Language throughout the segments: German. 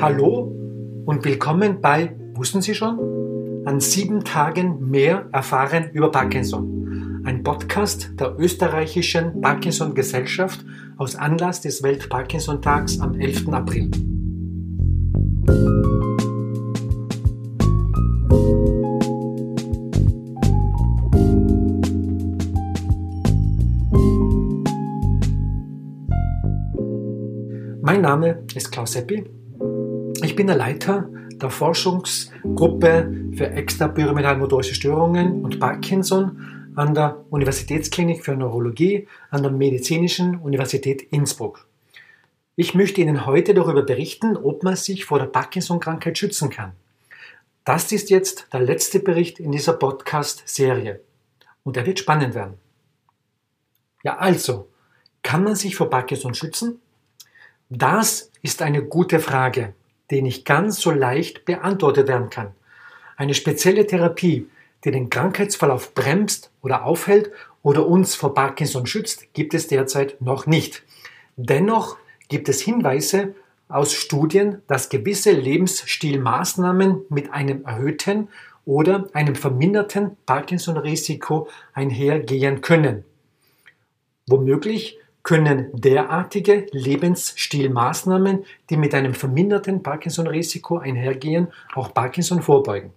Hallo und willkommen bei, wussten Sie schon? An sieben Tagen mehr erfahren über Parkinson. Ein Podcast der österreichischen Parkinson Gesellschaft aus Anlass des Welt-Parkinson-Tags am 11. April. Mein Name ist Klaus Seppi. Ich bin der Leiter der Forschungsgruppe für extrapyramidalmotorische Störungen und Parkinson an der Universitätsklinik für Neurologie an der Medizinischen Universität Innsbruck. Ich möchte Ihnen heute darüber berichten, ob man sich vor der Parkinson-Krankheit schützen kann. Das ist jetzt der letzte Bericht in dieser Podcast-Serie und er wird spannend werden. Ja, also, kann man sich vor Parkinson schützen? Das ist eine gute Frage, die nicht ganz so leicht beantwortet werden kann. Eine spezielle Therapie, die den Krankheitsverlauf bremst oder aufhält oder uns vor Parkinson schützt, gibt es derzeit noch nicht. Dennoch gibt es Hinweise aus Studien, dass gewisse Lebensstilmaßnahmen mit einem erhöhten oder einem verminderten Parkinson-Risiko einhergehen können. Womöglich können derartige Lebensstilmaßnahmen, die mit einem verminderten Parkinson-Risiko einhergehen, auch Parkinson vorbeugen.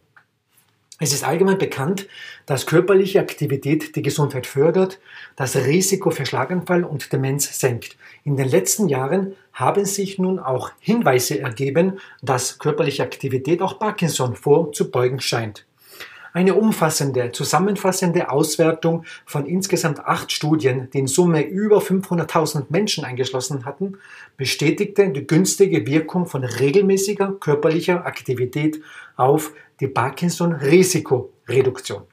Es ist allgemein bekannt, dass körperliche Aktivität die Gesundheit fördert, das Risiko für Schlaganfall und Demenz senkt. In den letzten Jahren haben sich nun auch Hinweise ergeben, dass körperliche Aktivität auch Parkinson vorzubeugen scheint. Eine umfassende, zusammenfassende Auswertung von insgesamt acht Studien, die in Summe über 500.000 Menschen eingeschlossen hatten, bestätigte die günstige Wirkung von regelmäßiger körperlicher Aktivität auf die Parkinson-Risikoreduktion.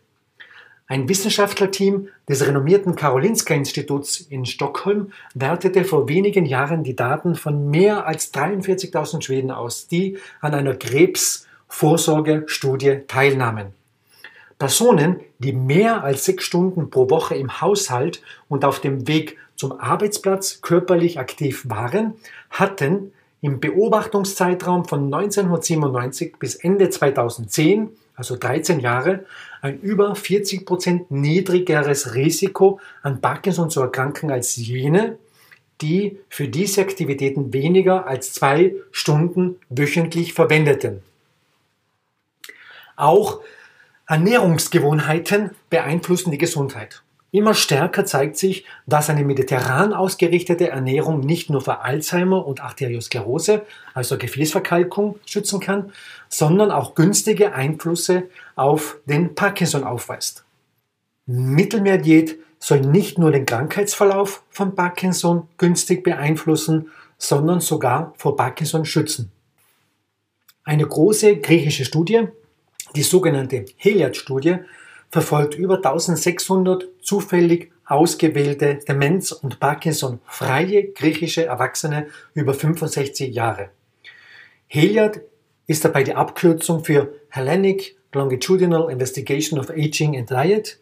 Ein Wissenschaftlerteam des renommierten Karolinska-Instituts in Stockholm wertete vor wenigen Jahren die Daten von mehr als 43.000 Schweden aus, die an einer Krebsvorsorgestudie teilnahmen. Personen, die mehr als sechs Stunden pro Woche im Haushalt und auf dem Weg zum Arbeitsplatz körperlich aktiv waren, hatten im Beobachtungszeitraum von 1997 bis Ende 2010, also 13 Jahre, ein über 40 Prozent niedrigeres Risiko an Parkinson zu erkranken als jene, die für diese Aktivitäten weniger als zwei Stunden wöchentlich verwendeten. Auch Ernährungsgewohnheiten beeinflussen die Gesundheit. Immer stärker zeigt sich, dass eine mediterran ausgerichtete Ernährung nicht nur vor Alzheimer und Arteriosklerose, also Gefäßverkalkung, schützen kann, sondern auch günstige Einflüsse auf den Parkinson aufweist. Mittelmeerdiät soll nicht nur den Krankheitsverlauf von Parkinson günstig beeinflussen, sondern sogar vor Parkinson schützen. Eine große griechische Studie die sogenannte Heliad-Studie verfolgt über 1600 zufällig ausgewählte Demenz- und Parkinson-freie griechische Erwachsene über 65 Jahre. Heliad ist dabei die Abkürzung für Hellenic Longitudinal Investigation of Aging and Diet.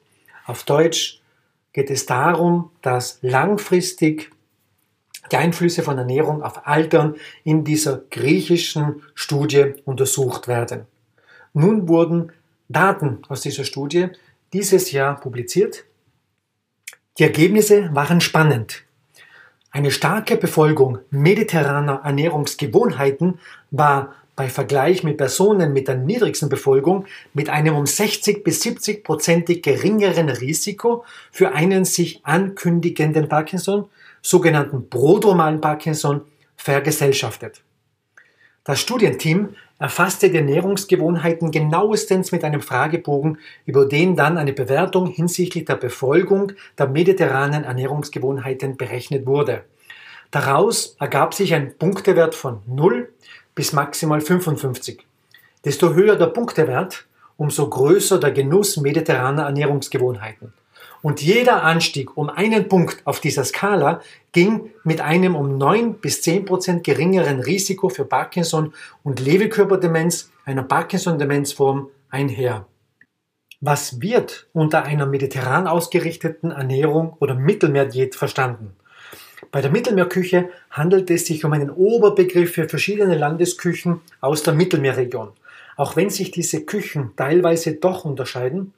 Auf Deutsch geht es darum, dass langfristig die Einflüsse von Ernährung auf Altern in dieser griechischen Studie untersucht werden. Nun wurden Daten aus dieser Studie dieses Jahr publiziert. Die Ergebnisse waren spannend. Eine starke Befolgung mediterraner Ernährungsgewohnheiten war bei Vergleich mit Personen mit der niedrigsten Befolgung mit einem um 60 bis 70 prozentig geringeren Risiko für einen sich ankündigenden Parkinson, sogenannten prodromalen Parkinson, vergesellschaftet. Das Studienteam erfasste die Ernährungsgewohnheiten genauestens mit einem Fragebogen, über den dann eine Bewertung hinsichtlich der Befolgung der mediterranen Ernährungsgewohnheiten berechnet wurde. Daraus ergab sich ein Punktewert von 0 bis maximal 55. Desto höher der Punktewert, umso größer der Genuss mediterraner Ernährungsgewohnheiten. Und jeder Anstieg um einen Punkt auf dieser Skala ging mit einem um 9 bis 10 Prozent geringeren Risiko für Parkinson und Lewy-Körperdemenz, einer Parkinson-Demenzform, einher. Was wird unter einer mediterran ausgerichteten Ernährung oder Mittelmeerdiät verstanden? Bei der Mittelmeerküche handelt es sich um einen Oberbegriff für verschiedene Landesküchen aus der Mittelmeerregion. Auch wenn sich diese Küchen teilweise doch unterscheiden,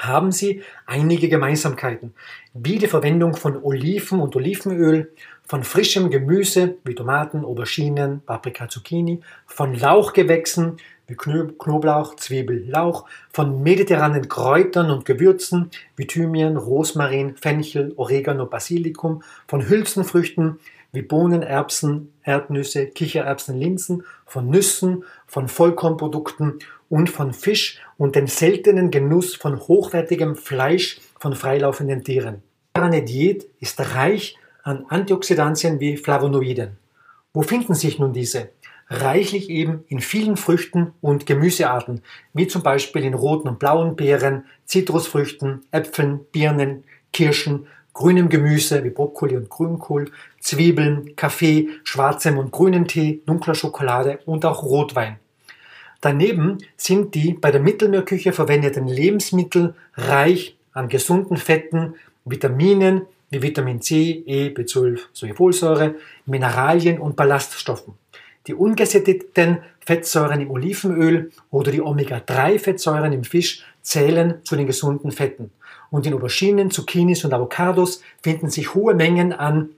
haben sie einige Gemeinsamkeiten, wie die Verwendung von Oliven und Olivenöl, von frischem Gemüse wie Tomaten, Auberginen, Paprika, Zucchini, von Lauchgewächsen wie Knoblauch, Zwiebel, Lauch, von mediterranen Kräutern und Gewürzen wie Thymian, Rosmarin, Fenchel, Oregano, Basilikum, von Hülsenfrüchten wie Bohnen, Erbsen, Erdnüsse, Kichererbsen, Linsen, von Nüssen, von Vollkornprodukten und von Fisch und dem seltenen Genuss von hochwertigem Fleisch von freilaufenden Tieren. Eine Diät ist reich an Antioxidantien wie Flavonoiden. Wo finden sich nun diese? Reichlich eben in vielen Früchten und Gemüsearten, wie zum Beispiel in roten und blauen Beeren, Zitrusfrüchten, Äpfeln, Birnen, Kirschen, grünem Gemüse wie Brokkoli und Grünkohl, Zwiebeln, Kaffee, schwarzem und grünem Tee, dunkler Schokolade und auch Rotwein. Daneben sind die bei der Mittelmeerküche verwendeten Lebensmittel reich an gesunden Fetten, Vitaminen, wie Vitamin C, E, B12 sowie Mineralien und Ballaststoffen. Die ungesättigten Fettsäuren im Olivenöl oder die Omega-3-Fettsäuren im Fisch zählen zu den gesunden Fetten. Und in Auberginen, Zucchinis und Avocados finden sich hohe Mengen an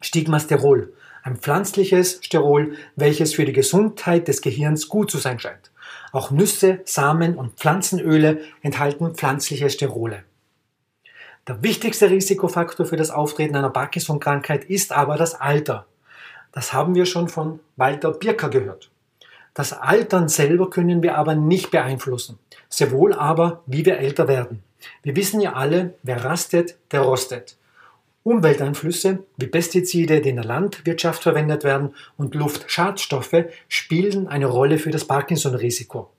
Stigmasterol, ein pflanzliches Sterol, welches für die Gesundheit des Gehirns gut zu sein scheint. Auch Nüsse, Samen und Pflanzenöle enthalten pflanzliche Sterole. Der wichtigste Risikofaktor für das Auftreten einer Parkinson-Krankheit ist aber das Alter. Das haben wir schon von Walter Birker gehört. Das Altern selber können wir aber nicht beeinflussen, sehr wohl aber, wie wir älter werden. Wir wissen ja alle, wer rastet, der rostet. Umwelteinflüsse wie Pestizide, die in der Landwirtschaft verwendet werden, und Luftschadstoffe spielen eine Rolle für das Parkinson-Risiko.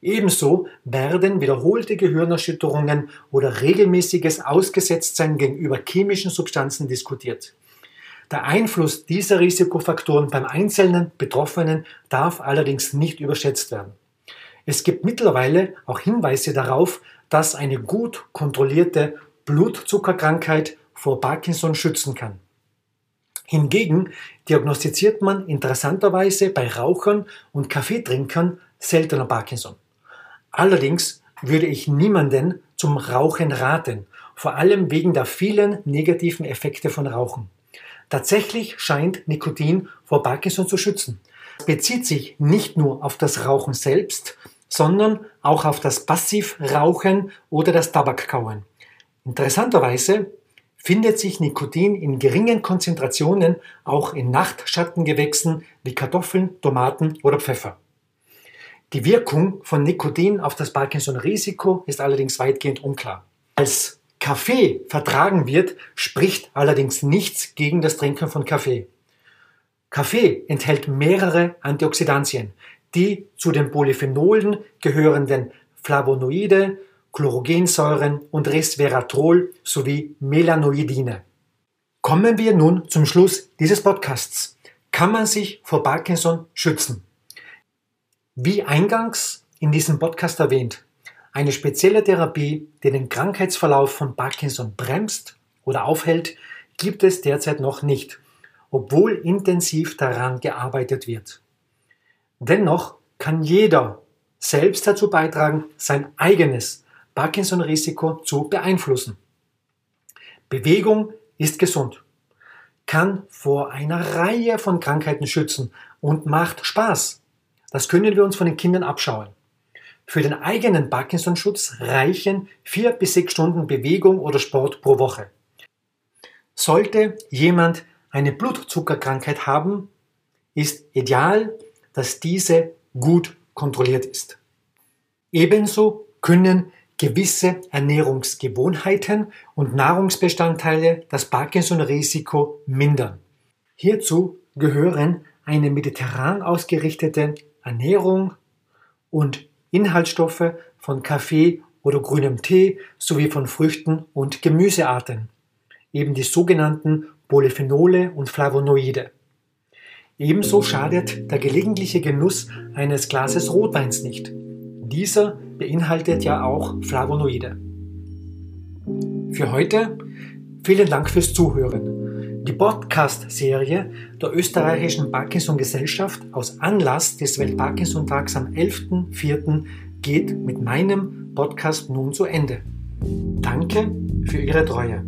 Ebenso werden wiederholte Gehirnerschütterungen oder regelmäßiges Ausgesetztsein gegenüber chemischen Substanzen diskutiert. Der Einfluss dieser Risikofaktoren beim einzelnen Betroffenen darf allerdings nicht überschätzt werden. Es gibt mittlerweile auch Hinweise darauf, dass eine gut kontrollierte Blutzuckerkrankheit vor Parkinson schützen kann. Hingegen diagnostiziert man interessanterweise bei Rauchern und Kaffeetrinkern seltener Parkinson. Allerdings würde ich niemanden zum Rauchen raten, vor allem wegen der vielen negativen Effekte von Rauchen. Tatsächlich scheint Nikotin vor Parkinson zu schützen. Es bezieht sich nicht nur auf das Rauchen selbst, sondern auch auf das Passivrauchen oder das Tabakkauen. Interessanterweise findet sich Nikotin in geringen Konzentrationen auch in Nachtschattengewächsen wie Kartoffeln, Tomaten oder Pfeffer. Die Wirkung von Nikotin auf das Parkinson-Risiko ist allerdings weitgehend unklar. Als Kaffee vertragen wird, spricht allerdings nichts gegen das Trinken von Kaffee. Kaffee enthält mehrere Antioxidantien, die zu den Polyphenolen gehörenden Flavonoide, Chlorogensäuren und Resveratrol sowie Melanoidine. Kommen wir nun zum Schluss dieses Podcasts. Kann man sich vor Parkinson schützen? Wie eingangs in diesem Podcast erwähnt, eine spezielle Therapie, die den Krankheitsverlauf von Parkinson bremst oder aufhält, gibt es derzeit noch nicht, obwohl intensiv daran gearbeitet wird. Dennoch kann jeder selbst dazu beitragen, sein eigenes Parkinson-Risiko zu beeinflussen. Bewegung ist gesund, kann vor einer Reihe von Krankheiten schützen und macht Spaß. Das können wir uns von den Kindern abschauen. Für den eigenen Parkinson-Schutz reichen vier bis sechs Stunden Bewegung oder Sport pro Woche. Sollte jemand eine Blutzuckerkrankheit haben, ist ideal, dass diese gut kontrolliert ist. Ebenso können gewisse Ernährungsgewohnheiten und Nahrungsbestandteile das Parkinson-Risiko mindern. Hierzu gehören eine mediterran ausgerichtete Ernährung und Inhaltsstoffe von Kaffee oder grünem Tee sowie von Früchten und Gemüsearten, eben die sogenannten Polyphenole und Flavonoide. Ebenso schadet der gelegentliche Genuss eines Glases Rotweins nicht. Dieser beinhaltet ja auch Flavonoide. Für heute vielen Dank fürs Zuhören. Die Podcast-Serie der österreichischen Parkinson-Gesellschaft aus Anlass des Welt-Parkinson-Tags am 11.04. geht mit meinem Podcast nun zu Ende. Danke für Ihre Treue.